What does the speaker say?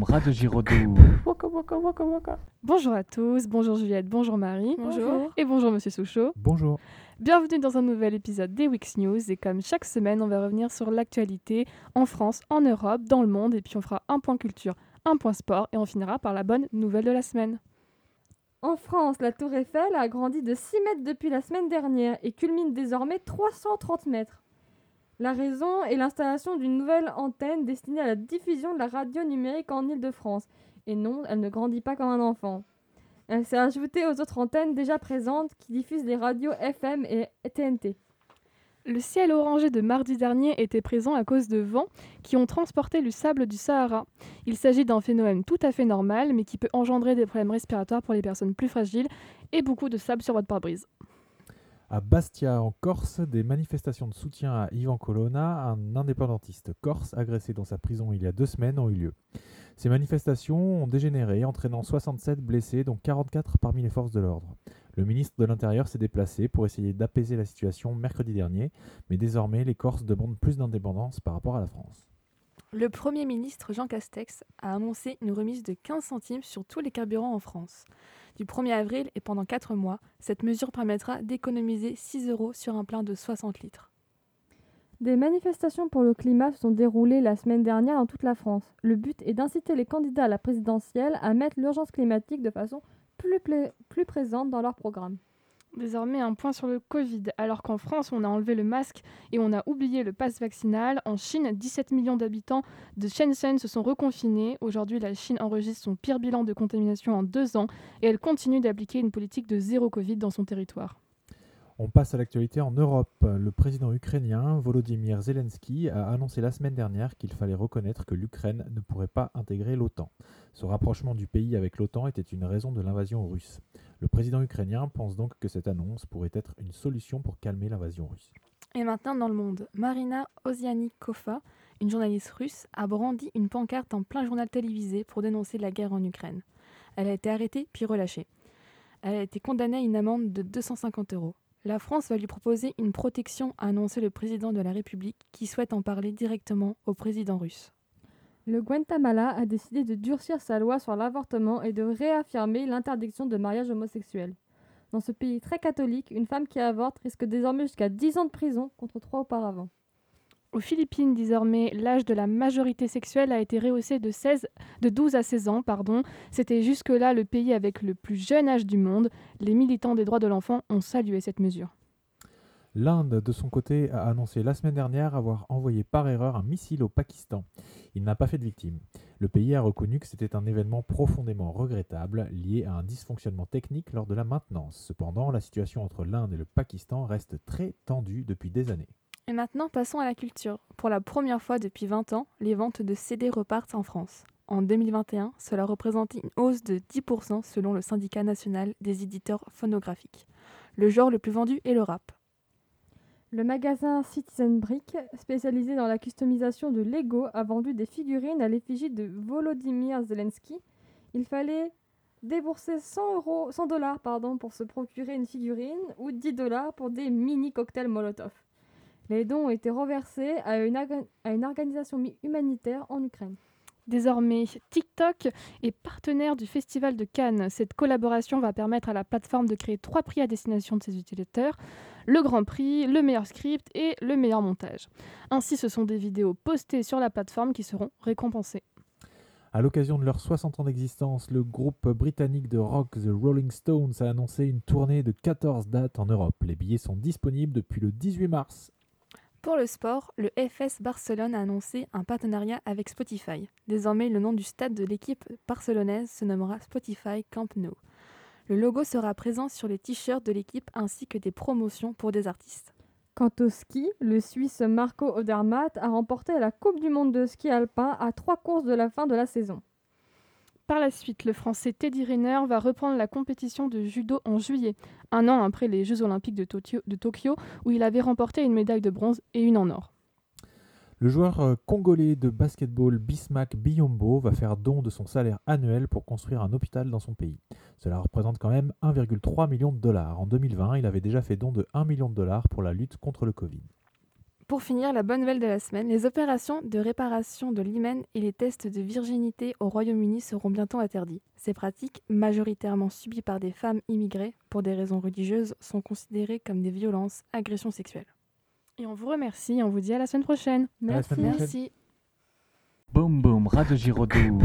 from Radio Giraudoux. Waka, waka, waka, waka. Bonjour à tous, bonjour Juliette, bonjour Marie. Bonjour. Et bonjour Monsieur Souchot. Bonjour. Bienvenue dans un nouvel épisode des Wix News. Et comme chaque semaine, on va revenir sur l'actualité en France, en Europe, dans le monde. Et puis on fera un point culture, un point sport. Et on finira par la bonne nouvelle de la semaine. En France, la tour Eiffel a grandi de 6 mètres depuis la semaine dernière et culmine désormais 330 mètres. La raison est l'installation d'une nouvelle antenne destinée à la diffusion de la radio numérique en Île-de-France. Et non, elle ne grandit pas comme un enfant. Elle s'est ajoutée aux autres antennes déjà présentes qui diffusent les radios FM et TNT. Le ciel orangé de mardi dernier était présent à cause de vents qui ont transporté le sable du Sahara. Il s'agit d'un phénomène tout à fait normal, mais qui peut engendrer des problèmes respiratoires pour les personnes plus fragiles et beaucoup de sable sur votre pare-brise. À Bastia, en Corse, des manifestations de soutien à Ivan Colonna, un indépendantiste corse agressé dans sa prison il y a deux semaines, ont eu lieu. Ces manifestations ont dégénéré, entraînant 67 blessés, dont 44 parmi les forces de l'ordre. Le ministre de l'Intérieur s'est déplacé pour essayer d'apaiser la situation mercredi dernier, mais désormais les Corses demandent plus d'indépendance par rapport à la France. Le Premier ministre Jean Castex a annoncé une remise de 15 centimes sur tous les carburants en France. Du 1er avril et pendant 4 mois, cette mesure permettra d'économiser 6 euros sur un plein de 60 litres. Des manifestations pour le climat se sont déroulées la semaine dernière dans toute la France. Le but est d'inciter les candidats à la présidentielle à mettre l'urgence climatique de façon plus, plus présente dans leur programme. Désormais, un point sur le Covid. Alors qu'en France, on a enlevé le masque et on a oublié le pass vaccinal, en Chine, 17 millions d'habitants de Shenzhen se sont reconfinés. Aujourd'hui, la Chine enregistre son pire bilan de contamination en deux ans et elle continue d'appliquer une politique de zéro Covid dans son territoire. On passe à l'actualité en Europe. Le président ukrainien Volodymyr Zelensky a annoncé la semaine dernière qu'il fallait reconnaître que l'Ukraine ne pourrait pas intégrer l'OTAN. Ce rapprochement du pays avec l'OTAN était une raison de l'invasion russe. Le président ukrainien pense donc que cette annonce pourrait être une solution pour calmer l'invasion russe. Et maintenant dans le monde, Marina Ozianikova, une journaliste russe, a brandi une pancarte en plein journal télévisé pour dénoncer la guerre en Ukraine. Elle a été arrêtée puis relâchée. Elle a été condamnée à une amende de 250 euros. La France va lui proposer une protection, a annoncé le président de la République, qui souhaite en parler directement au président russe. Le Guatemala a décidé de durcir sa loi sur l'avortement et de réaffirmer l'interdiction de mariage homosexuel. Dans ce pays très catholique, une femme qui avorte risque désormais jusqu'à 10 ans de prison contre 3 auparavant. Aux Philippines, désormais, l'âge de la majorité sexuelle a été rehaussé de, 16, de 12 à 16 ans. pardon. C'était jusque-là le pays avec le plus jeune âge du monde. Les militants des droits de l'enfant ont salué cette mesure. L'Inde, de son côté, a annoncé la semaine dernière avoir envoyé par erreur un missile au Pakistan. Il n'a pas fait de victime. Le pays a reconnu que c'était un événement profondément regrettable lié à un dysfonctionnement technique lors de la maintenance. Cependant, la situation entre l'Inde et le Pakistan reste très tendue depuis des années. Et maintenant, passons à la culture. Pour la première fois depuis 20 ans, les ventes de CD repartent en France. En 2021, cela représentait une hausse de 10% selon le syndicat national des éditeurs phonographiques. Le genre le plus vendu est le rap. Le magasin Citizen Brick, spécialisé dans la customisation de Lego, a vendu des figurines à l'effigie de Volodymyr Zelensky. Il fallait débourser 100 euros, 100 dollars pour se procurer une figurine ou 10 dollars pour des mini cocktails Molotov. Les dons ont été reversés à une, à une organisation humanitaire en Ukraine. Désormais, TikTok est partenaire du Festival de Cannes. Cette collaboration va permettre à la plateforme de créer trois prix à destination de ses utilisateurs le Grand Prix, le meilleur script et le meilleur montage. Ainsi, ce sont des vidéos postées sur la plateforme qui seront récompensées. À l'occasion de leurs 60 ans d'existence, le groupe britannique de rock The Rolling Stones a annoncé une tournée de 14 dates en Europe. Les billets sont disponibles depuis le 18 mars pour le sport, le FS Barcelone a annoncé un partenariat avec Spotify. Désormais, le nom du stade de l'équipe barcelonaise se nommera Spotify Camp Nou. Le logo sera présent sur les t-shirts de l'équipe ainsi que des promotions pour des artistes. Quant au ski, le Suisse Marco Odermatt a remporté la Coupe du monde de ski alpin à trois courses de la fin de la saison. Par la suite, le Français Teddy Riner va reprendre la compétition de judo en juillet, un an après les Jeux olympiques de Tokyo, où il avait remporté une médaille de bronze et une en or. Le joueur euh, congolais de basketball Bismack Biombo va faire don de son salaire annuel pour construire un hôpital dans son pays. Cela représente quand même 1,3 million de dollars. En 2020, il avait déjà fait don de 1 million de dollars pour la lutte contre le Covid. Pour finir, la bonne nouvelle de la semaine, les opérations de réparation de l'hymen et les tests de virginité au Royaume-Uni seront bientôt interdits. Ces pratiques, majoritairement subies par des femmes immigrées pour des raisons religieuses, sont considérées comme des violences, agressions sexuelles. Et on vous remercie et on vous dit à la semaine prochaine. Merci. semaine prochaine. Merci. Boum boum, Giraudoux.